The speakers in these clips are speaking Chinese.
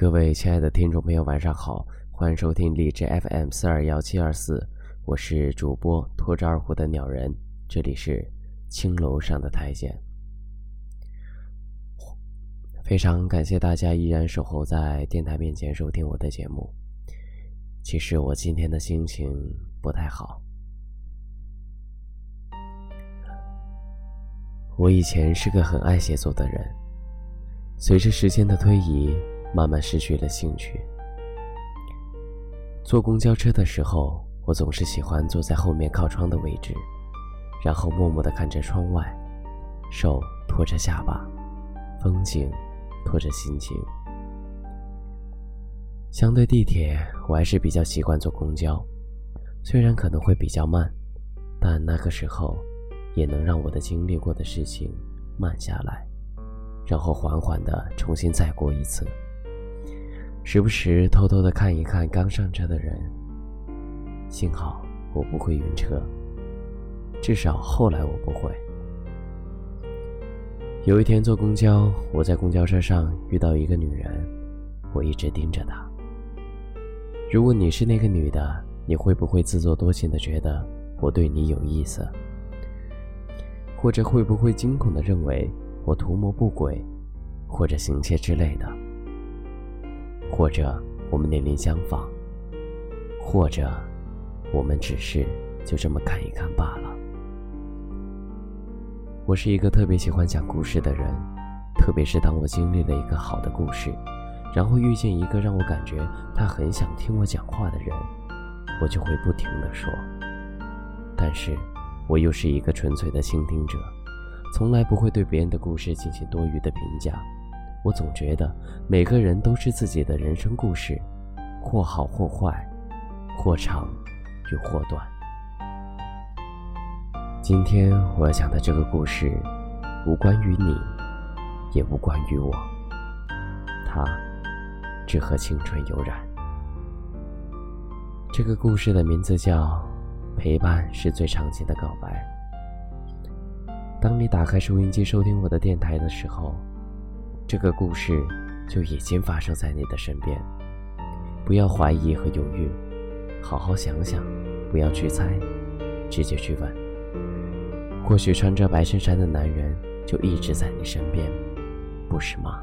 各位亲爱的听众朋友，晚上好，欢迎收听荔枝 FM 四二幺七二四，我是主播拖着二胡的鸟人，这里是青楼上的太监。非常感谢大家依然守候在电台面前收听我的节目。其实我今天的心情不太好，我以前是个很爱写作的人，随着时间的推移。慢慢失去了兴趣。坐公交车的时候，我总是喜欢坐在后面靠窗的位置，然后默默地看着窗外，手托着下巴，风景托着心情。相对地铁，我还是比较习惯坐公交，虽然可能会比较慢，但那个时候也能让我的经历过的事情慢下来，然后缓缓地重新再过一次。时不时偷偷的看一看刚上车的人。幸好我不会晕车，至少后来我不会。有一天坐公交，我在公交车上遇到一个女人，我一直盯着她。如果你是那个女的，你会不会自作多情的觉得我对你有意思？或者会不会惊恐的认为我图谋不轨，或者行窃之类的？或者我们年龄相仿，或者我们只是就这么看一看罢了。我是一个特别喜欢讲故事的人，特别是当我经历了一个好的故事，然后遇见一个让我感觉他很想听我讲话的人，我就会不停的说。但是，我又是一个纯粹的倾听者，从来不会对别人的故事进行多余的评价。我总觉得每个人都是自己的人生故事，或好或坏，或长又或短。今天我要讲的这个故事，无关于你，也无关于我，它只和青春有染。这个故事的名字叫《陪伴是最长情的告白》。当你打开收音机收听我的电台的时候。这个故事就已经发生在你的身边，不要怀疑和犹豫，好好想想，不要去猜，直接去问。或许穿着白衬衫的男人就一直在你身边，不是吗？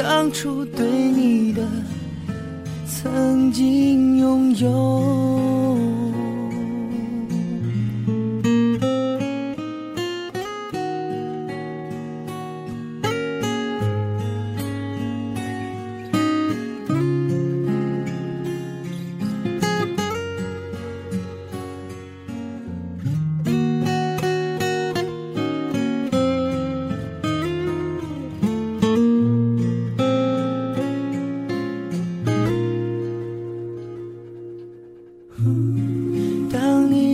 当初对你的曾经拥有。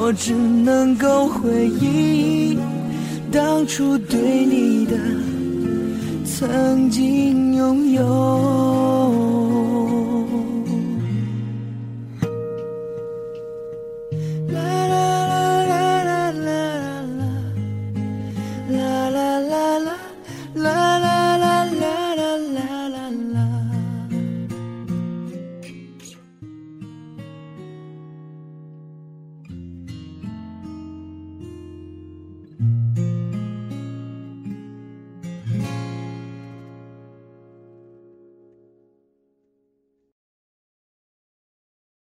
我只能够回忆当初对你的曾经拥有。